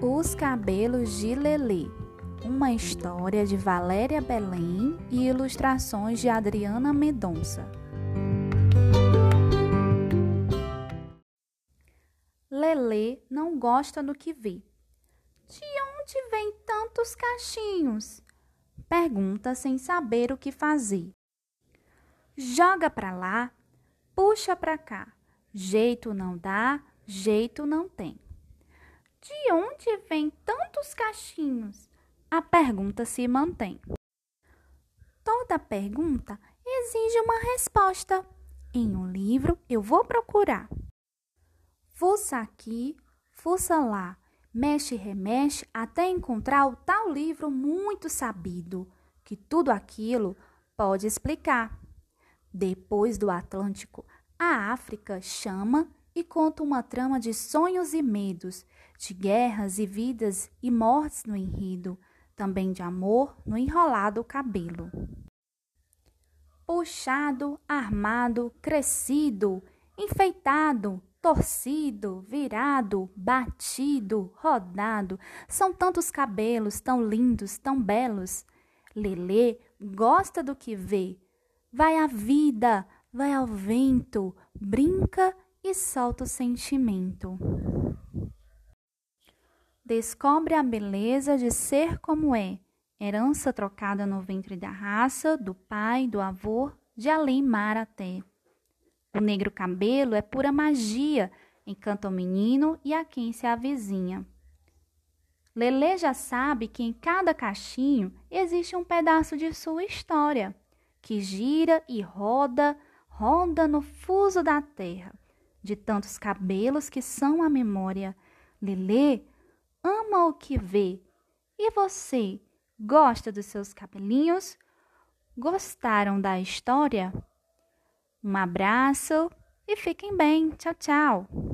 Os Cabelos de Lelê, uma história de Valéria Belém e ilustrações de Adriana Mendonça. Lelê não gosta do que vê. De onde vem tantos cachinhos? Pergunta sem saber o que fazer. Joga para lá, puxa para cá. Jeito não dá, jeito não tem. De onde vem tantos cachinhos? A pergunta se mantém. Toda pergunta exige uma resposta. Em um livro eu vou procurar. Fuça aqui, fuça lá, mexe e remexe até encontrar o tal livro muito sabido, que tudo aquilo pode explicar. Depois do Atlântico, a África chama e conta uma trama de sonhos e medos, de guerras e vidas e mortes no enredo, também de amor no enrolado cabelo. Puxado, armado, crescido, enfeitado, torcido, virado, batido, rodado, são tantos cabelos tão lindos, tão belos. Lelê gosta do que vê. Vai à vida, vai ao vento, brinca e solta o sentimento. Descobre a beleza de ser como é, herança trocada no ventre da raça, do pai, do avô, de além mar até. O negro cabelo é pura magia, encanta o menino e a quem se avizinha. Lelê já sabe que em cada cachinho existe um pedaço de sua história, que gira e roda, roda no fuso da terra de tantos cabelos que são a memória. Lelê ama o que vê. E você, gosta dos seus cabelinhos? Gostaram da história? Um abraço e fiquem bem. Tchau, tchau.